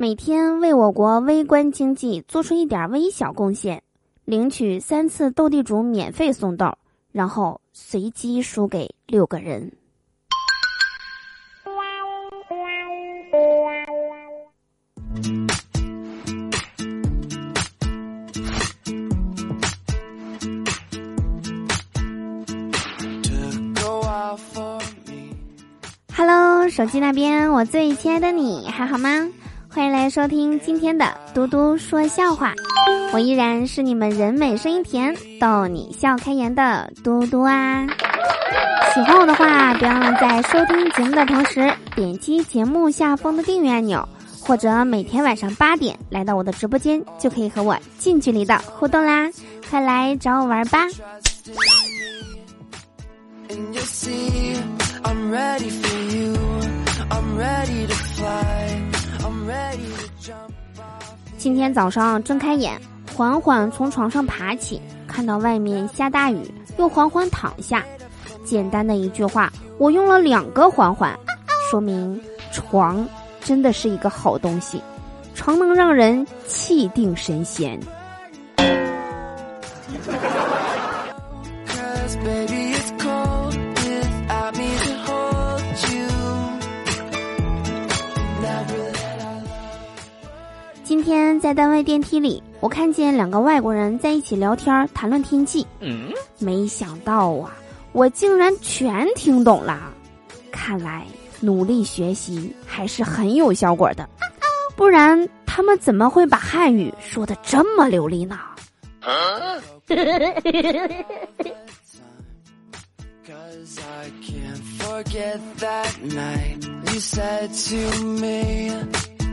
每天为我国微观经济做出一点微小贡献，领取三次斗地主免费送豆，然后随机输给六个人。Hello，手机那边，我最亲爱的你还好吗？欢迎来收听今天的嘟嘟说笑话，我依然是你们人美声音甜、逗你笑开颜的嘟嘟啊！喜欢我的话，别忘了在收听节目的同时点击节目下方的订阅按钮，或者每天晚上八点来到我的直播间，就可以和我近距离的互动啦！快来找我玩吧！今天早上睁开眼，缓缓从床上爬起，看到外面下大雨，又缓缓躺下。简单的一句话，我用了两个缓缓，说明床真的是一个好东西，床能让人气定神闲。今天在单位电梯里，我看见两个外国人在一起聊天，谈论天气。没想到啊，我竟然全听懂了。看来努力学习还是很有效果的，不然他们怎么会把汉语说的这么流利呢？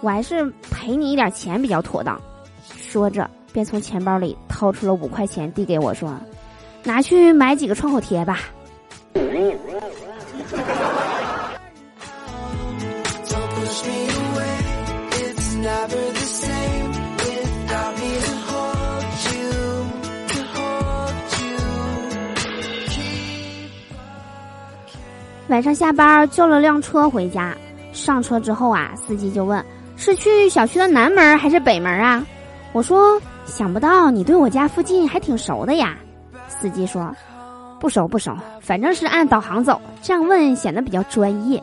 我还是赔你一点钱比较妥当。说着，便从钱包里掏出了五块钱，递给我说：“拿去买几个创口贴吧。”晚上下班叫了辆车回家，上车之后啊，司机就问。是去小区的南门还是北门啊？我说想不到你对我家附近还挺熟的呀。司机说不熟不熟，反正是按导航走，这样问显得比较专业。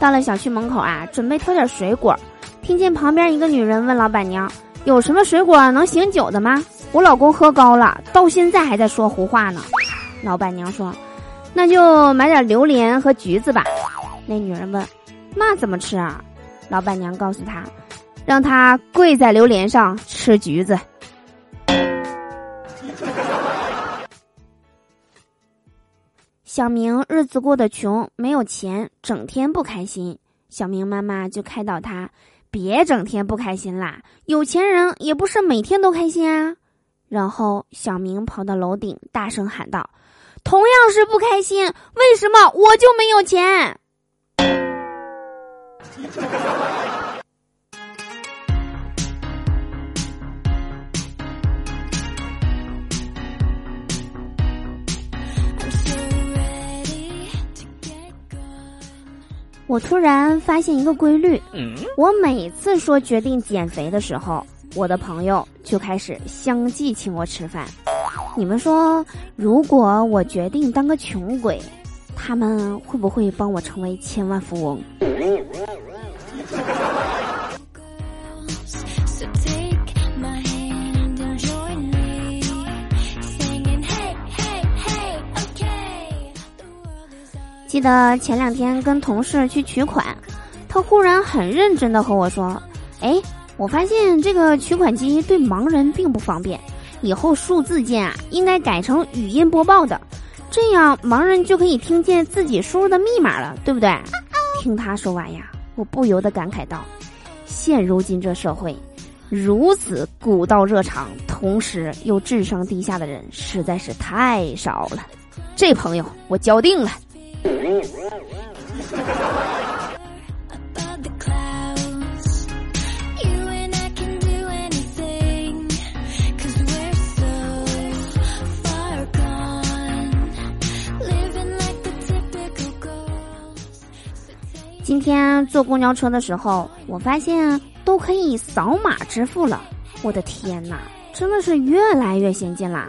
到了小区门口啊，准备挑点水果。听见旁边一个女人问老板娘：“有什么水果能醒酒的吗？”我老公喝高了，到现在还在说胡话呢。老板娘说：“那就买点榴莲和橘子吧。”那女人问：“那怎么吃啊？”老板娘告诉他：“让他跪在榴莲上吃橘子。”小明日子过得穷，没有钱，整天不开心。小明妈妈就开导他。别整天不开心啦，有钱人也不是每天都开心啊。然后小明跑到楼顶，大声喊道：“同样是不开心，为什么我就没有钱？”我突然发现一个规律，我每次说决定减肥的时候，我的朋友就开始相继请我吃饭。你们说，如果我决定当个穷鬼，他们会不会帮我成为千万富翁？记得前两天跟同事去取款，他忽然很认真的和我说：“哎，我发现这个取款机对盲人并不方便，以后数字键啊应该改成语音播报的，这样盲人就可以听见自己输入的密码了，对不对？听他说完呀，我不由得感慨道：现如今这社会，如此古道热肠，同时又智商低下的人实在是太少了。这朋友，我交定了。今天坐公交车的时候，我发现都可以扫码支付了。我的天哪，真的是越来越先进啦！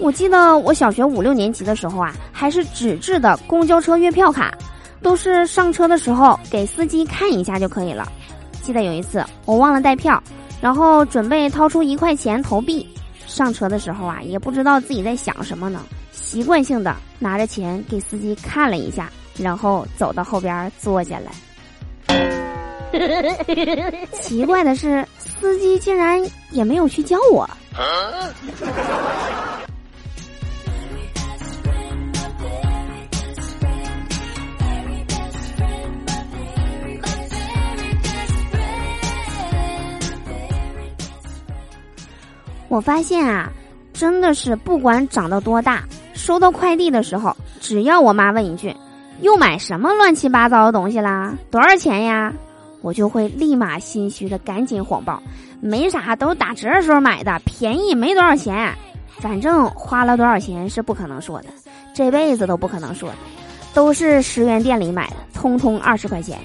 我记得我小学五六年级的时候啊，还是纸质的公交车月票卡，都是上车的时候给司机看一下就可以了。记得有一次我忘了带票，然后准备掏出一块钱投币，上车的时候啊，也不知道自己在想什么呢，习惯性的拿着钱给司机看了一下。然后走到后边坐下来。奇怪的是，司机竟然也没有去叫我。我发现啊，真的是不管长到多大，收到快递的时候，只要我妈问一句。又买什么乱七八糟的东西啦？多少钱呀？我就会立马心虚的赶紧谎报，没啥，都是打折的时候买的，便宜没多少钱。反正花了多少钱是不可能说的，这辈子都不可能说的，都是十元店里买的，通通二十块钱。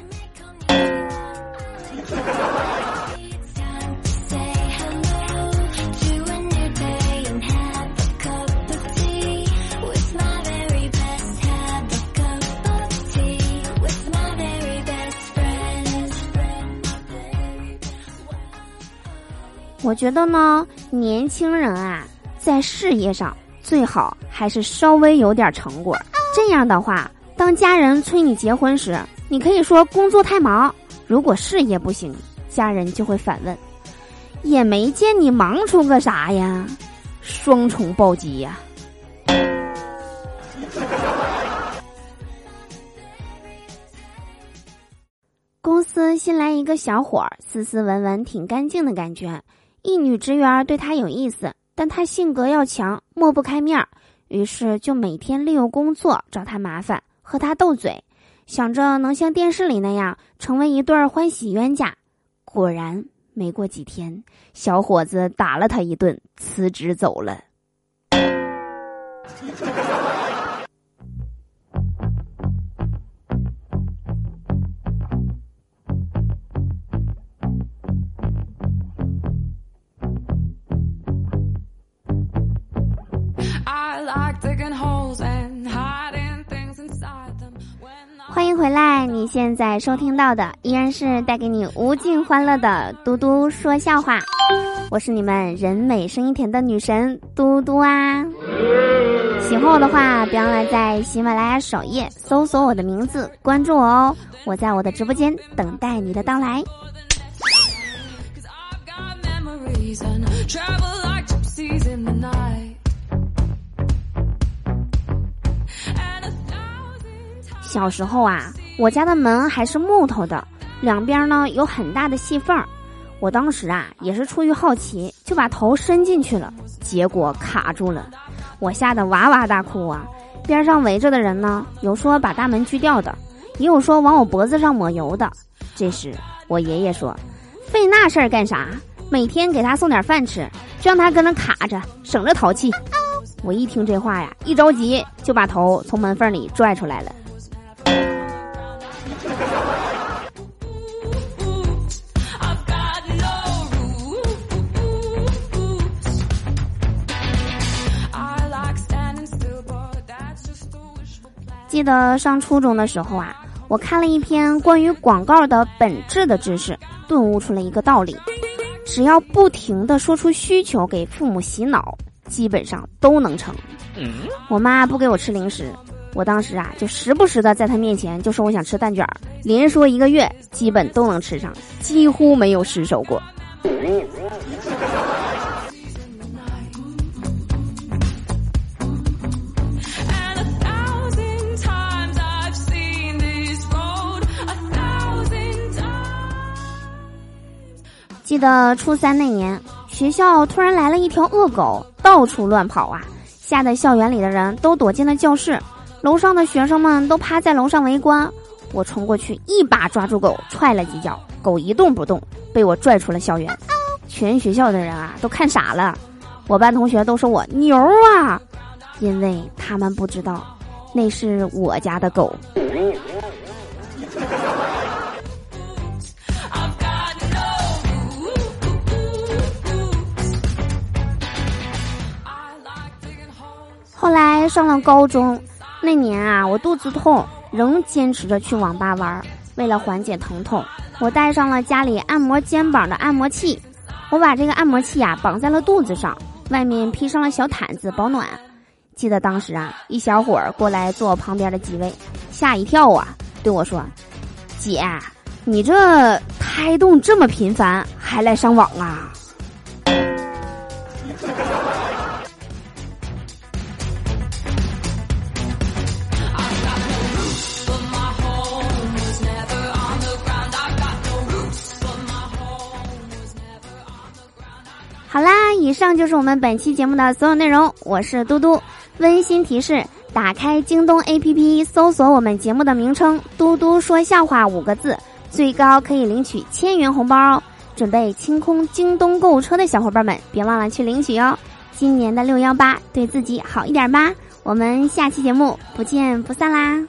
我觉得呢，年轻人啊，在事业上最好还是稍微有点成果。这样的话，当家人催你结婚时，你可以说工作太忙。如果事业不行，家人就会反问：也没见你忙出个啥呀？双重暴击呀！公司新来一个小伙儿，斯斯文文，挺干净的感觉。一女职员对他有意思，但他性格要强，抹不开面儿，于是就每天利用工作找他麻烦，和他斗嘴，想着能像电视里那样成为一对欢喜冤家。果然，没过几天，小伙子打了他一顿，辞职走了。回来！你现在收听到的依然是带给你无尽欢乐的嘟嘟说笑话，我是你们人美声音甜的女神嘟嘟啊！喜欢我的话，别忘了在喜马拉雅首页搜索我的名字，关注我哦！我在我的直播间等待你的到来。小时候啊，我家的门还是木头的，两边呢有很大的细缝儿。我当时啊也是出于好奇，就把头伸进去了，结果卡住了，我吓得哇哇大哭啊！边上围着的人呢，有说把大门锯掉的，也有说往我脖子上抹油的。这时我爷爷说：“费那事儿干啥？每天给他送点饭吃，就让他跟那卡着，省着淘气。”我一听这话呀，一着急就把头从门缝里拽出来了。记得上初中的时候啊，我看了一篇关于广告的本质的知识，顿悟出了一个道理：只要不停的说出需求给父母洗脑，基本上都能成。我妈不给我吃零食，我当时啊就时不时的在她面前就说我想吃蛋卷，连说一个月，基本都能吃上，几乎没有失手过。记得初三那年，学校突然来了一条恶狗，到处乱跑啊，吓得校园里的人都躲进了教室，楼上的学生们都趴在楼上围观。我冲过去，一把抓住狗，踹了几脚，狗一动不动，被我拽出了校园。全学校的人啊，都看傻了。我班同学都说我牛啊，因为他们不知道，那是我家的狗。上了高中，那年啊，我肚子痛，仍坚持着去网吧玩。为了缓解疼痛，我带上了家里按摩肩膀的按摩器。我把这个按摩器啊绑在了肚子上，外面披上了小毯子保暖。记得当时啊，一小伙儿过来坐我旁边的机位，吓一跳啊，对我说：“姐，你这胎动这么频繁，还来上网啊？”以上就是我们本期节目的所有内容。我是嘟嘟，温馨提示：打开京东 APP，搜索我们节目的名称“嘟嘟说笑话”五个字，最高可以领取千元红包哦！准备清空京东购物车的小伙伴们，别忘了去领取哦！今年的六幺八，对自己好一点吧！我们下期节目不见不散啦！